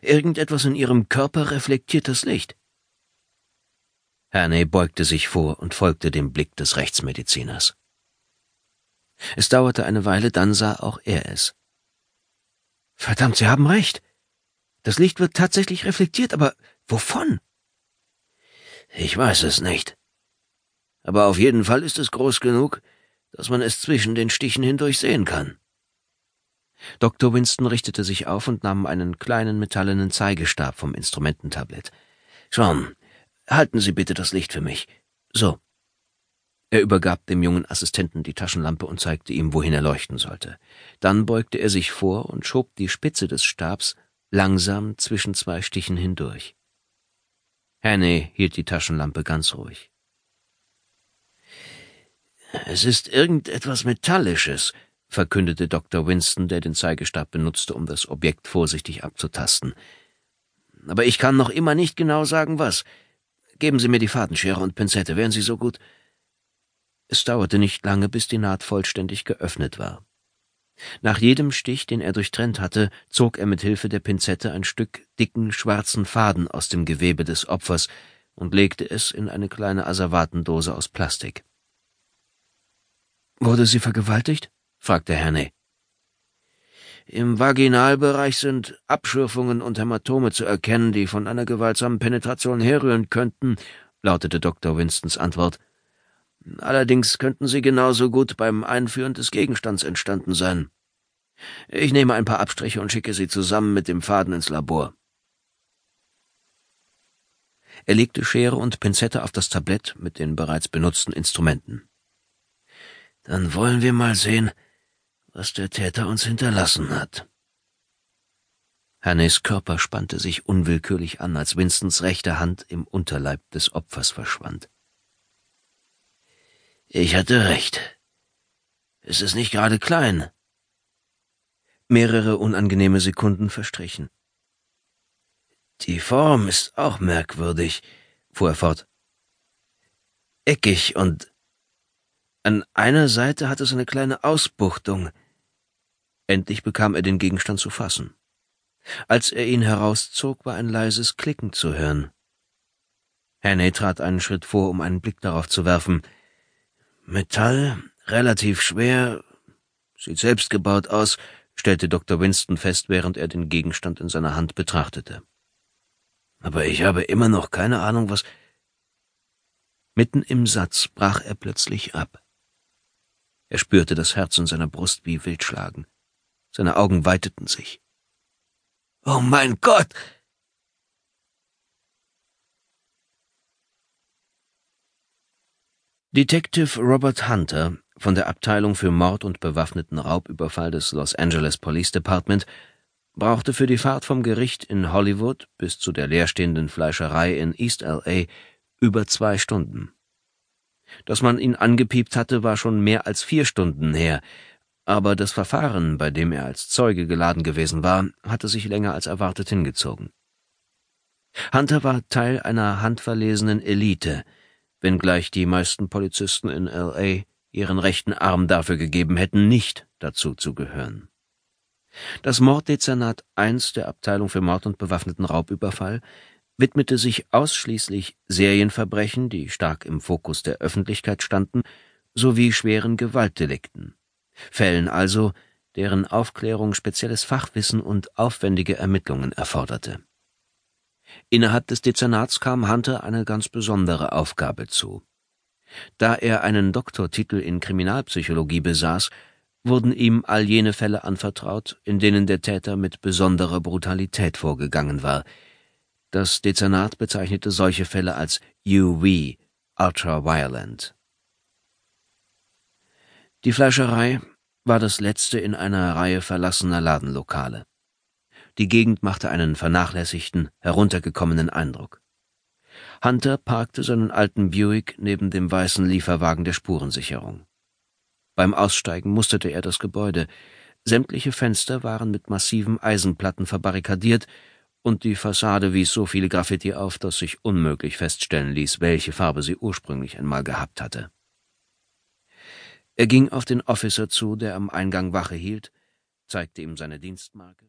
Irgendetwas in Ihrem Körper reflektiert das Licht. Herney beugte sich vor und folgte dem Blick des Rechtsmediziners. Es dauerte eine Weile, dann sah auch er es. Verdammt, Sie haben recht. Das Licht wird tatsächlich reflektiert, aber wovon? Ich weiß es nicht. Aber auf jeden Fall ist es groß genug, dass man es zwischen den Stichen hindurch sehen kann. Dr. Winston richtete sich auf und nahm einen kleinen metallenen Zeigestab vom Instrumententablett. John, halten Sie bitte das Licht für mich. So. Er übergab dem jungen Assistenten die Taschenlampe und zeigte ihm, wohin er leuchten sollte. Dann beugte er sich vor und schob die Spitze des Stabs langsam zwischen zwei Stichen hindurch. Hannay hielt die Taschenlampe ganz ruhig. Es ist irgendetwas Metallisches, verkündete Dr. Winston, der den Zeigestab benutzte, um das Objekt vorsichtig abzutasten. Aber ich kann noch immer nicht genau sagen, was. Geben Sie mir die Fadenschere und Pinzette, wären Sie so gut. Es dauerte nicht lange, bis die Naht vollständig geöffnet war. Nach jedem Stich, den er durchtrennt hatte, zog er mit Hilfe der Pinzette ein Stück dicken, schwarzen Faden aus dem Gewebe des Opfers und legte es in eine kleine Asservatendose aus Plastik. Wurde sie vergewaltigt? Fragte Herney. Im Vaginalbereich sind Abschürfungen und Hämatome zu erkennen, die von einer gewaltsamen Penetration herrühren könnten, lautete Dr. Winstons Antwort. Allerdings könnten sie genauso gut beim Einführen des Gegenstands entstanden sein. Ich nehme ein paar Abstriche und schicke sie zusammen mit dem Faden ins Labor. Er legte Schere und Pinzette auf das Tablett mit den bereits benutzten Instrumenten. Dann wollen wir mal sehen, was der Täter uns hinterlassen hat. Hannes Körper spannte sich unwillkürlich an, als Winstons rechte Hand im Unterleib des Opfers verschwand. Ich hatte recht. Es ist nicht gerade klein. Mehrere unangenehme Sekunden verstrichen. Die Form ist auch merkwürdig, fuhr er fort. Eckig und an einer Seite hat es eine kleine Ausbuchtung. Endlich bekam er den Gegenstand zu fassen. Als er ihn herauszog, war ein leises Klicken zu hören. Hannay trat einen Schritt vor, um einen Blick darauf zu werfen. Metall, relativ schwer, sieht selbst gebaut aus, stellte Dr. Winston fest, während er den Gegenstand in seiner Hand betrachtete. Aber ich habe immer noch keine Ahnung, was. Mitten im Satz brach er plötzlich ab. Er spürte das Herz in seiner Brust wie wild schlagen. Seine Augen weiteten sich. Oh mein Gott! Detective Robert Hunter von der Abteilung für Mord und bewaffneten Raubüberfall des Los Angeles Police Department brauchte für die Fahrt vom Gericht in Hollywood bis zu der leerstehenden Fleischerei in East LA über zwei Stunden. Dass man ihn angepiept hatte, war schon mehr als vier Stunden her, aber das Verfahren, bei dem er als Zeuge geladen gewesen war, hatte sich länger als erwartet hingezogen. Hunter war Teil einer handverlesenen Elite, wenngleich die meisten Polizisten in LA ihren rechten Arm dafür gegeben hätten, nicht dazu zu gehören. Das Morddezernat I der Abteilung für Mord und bewaffneten Raubüberfall widmete sich ausschließlich Serienverbrechen, die stark im Fokus der Öffentlichkeit standen, sowie schweren Gewaltdelikten. Fällen also, deren Aufklärung spezielles Fachwissen und aufwendige Ermittlungen erforderte. Innerhalb des Dezernats kam Hunter eine ganz besondere Aufgabe zu. Da er einen Doktortitel in Kriminalpsychologie besaß, wurden ihm all jene Fälle anvertraut, in denen der Täter mit besonderer Brutalität vorgegangen war. Das Dezernat bezeichnete solche Fälle als UV, Ultra Violent. Die Fleischerei war das letzte in einer Reihe verlassener Ladenlokale. Die Gegend machte einen vernachlässigten, heruntergekommenen Eindruck. Hunter parkte seinen alten Buick neben dem weißen Lieferwagen der Spurensicherung. Beim Aussteigen musterte er das Gebäude. Sämtliche Fenster waren mit massiven Eisenplatten verbarrikadiert, und die Fassade wies so viele Graffiti auf, dass sich unmöglich feststellen ließ, welche Farbe sie ursprünglich einmal gehabt hatte. Er ging auf den Officer zu, der am Eingang Wache hielt, zeigte ihm seine Dienstmarke